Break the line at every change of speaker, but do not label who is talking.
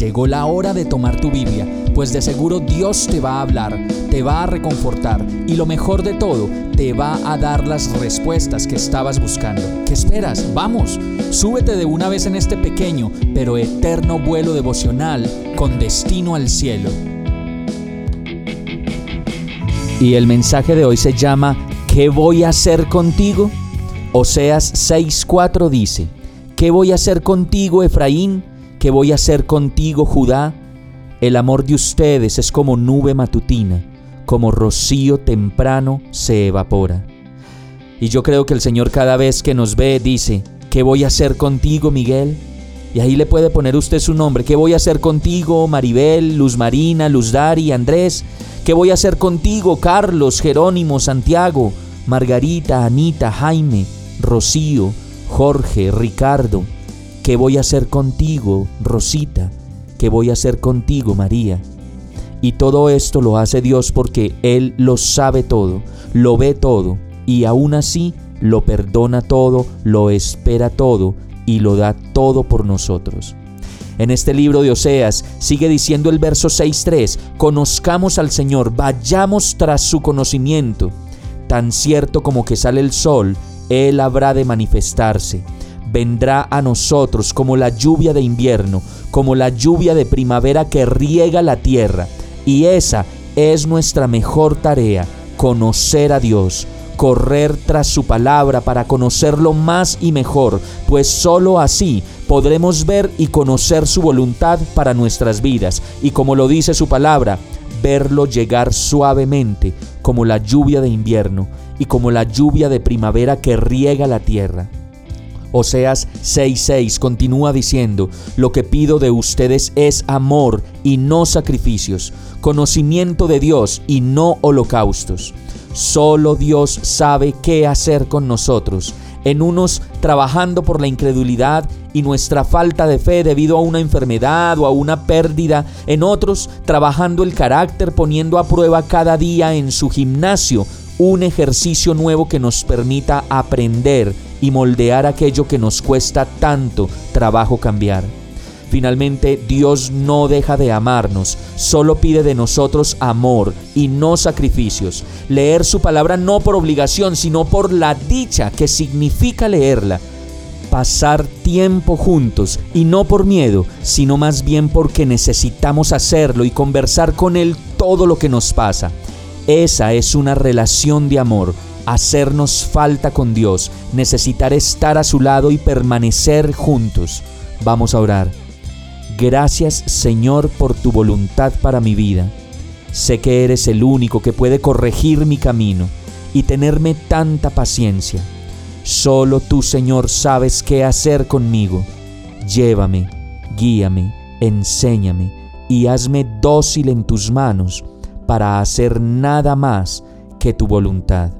Llegó la hora de tomar tu Biblia, pues de seguro Dios te va a hablar, te va a reconfortar y lo mejor de todo, te va a dar las respuestas que estabas buscando. ¿Qué esperas? Vamos, súbete de una vez en este pequeño pero eterno vuelo devocional con destino al cielo. Y el mensaje de hoy se llama ¿Qué voy a hacer contigo? Oseas 6:4 dice, ¿Qué voy a hacer contigo, Efraín? ¿Qué voy a hacer contigo, Judá? El amor de ustedes es como nube matutina, como rocío temprano se evapora. Y yo creo que el Señor cada vez que nos ve dice, ¿qué voy a hacer contigo, Miguel? Y ahí le puede poner usted su nombre, ¿qué voy a hacer contigo, Maribel, Luz Marina, Luz Dari, Andrés? ¿Qué voy a hacer contigo, Carlos, Jerónimo, Santiago, Margarita, Anita, Jaime, Rocío, Jorge, Ricardo? ¿Qué voy a hacer contigo, Rosita? ¿Qué voy a hacer contigo, María? Y todo esto lo hace Dios porque Él lo sabe todo, lo ve todo, y aún así lo perdona todo, lo espera todo y lo da todo por nosotros. En este libro de Oseas sigue diciendo el verso 6.3, conozcamos al Señor, vayamos tras su conocimiento. Tan cierto como que sale el sol, Él habrá de manifestarse vendrá a nosotros como la lluvia de invierno, como la lluvia de primavera que riega la tierra. Y esa es nuestra mejor tarea, conocer a Dios, correr tras su palabra para conocerlo más y mejor, pues sólo así podremos ver y conocer su voluntad para nuestras vidas. Y como lo dice su palabra, verlo llegar suavemente como la lluvia de invierno y como la lluvia de primavera que riega la tierra. Oseas 6:6 continúa diciendo, lo que pido de ustedes es amor y no sacrificios, conocimiento de Dios y no holocaustos. Solo Dios sabe qué hacer con nosotros, en unos trabajando por la incredulidad y nuestra falta de fe debido a una enfermedad o a una pérdida, en otros trabajando el carácter poniendo a prueba cada día en su gimnasio un ejercicio nuevo que nos permita aprender y moldear aquello que nos cuesta tanto trabajo cambiar. Finalmente, Dios no deja de amarnos, solo pide de nosotros amor y no sacrificios. Leer su palabra no por obligación, sino por la dicha que significa leerla. Pasar tiempo juntos y no por miedo, sino más bien porque necesitamos hacerlo y conversar con Él todo lo que nos pasa. Esa es una relación de amor hacernos falta con Dios, necesitar estar a su lado y permanecer juntos. Vamos a orar. Gracias Señor por tu voluntad para mi vida. Sé que eres el único que puede corregir mi camino y tenerme tanta paciencia. Solo tú Señor sabes qué hacer conmigo. Llévame, guíame, enséñame y hazme dócil en tus manos para hacer nada más que tu voluntad.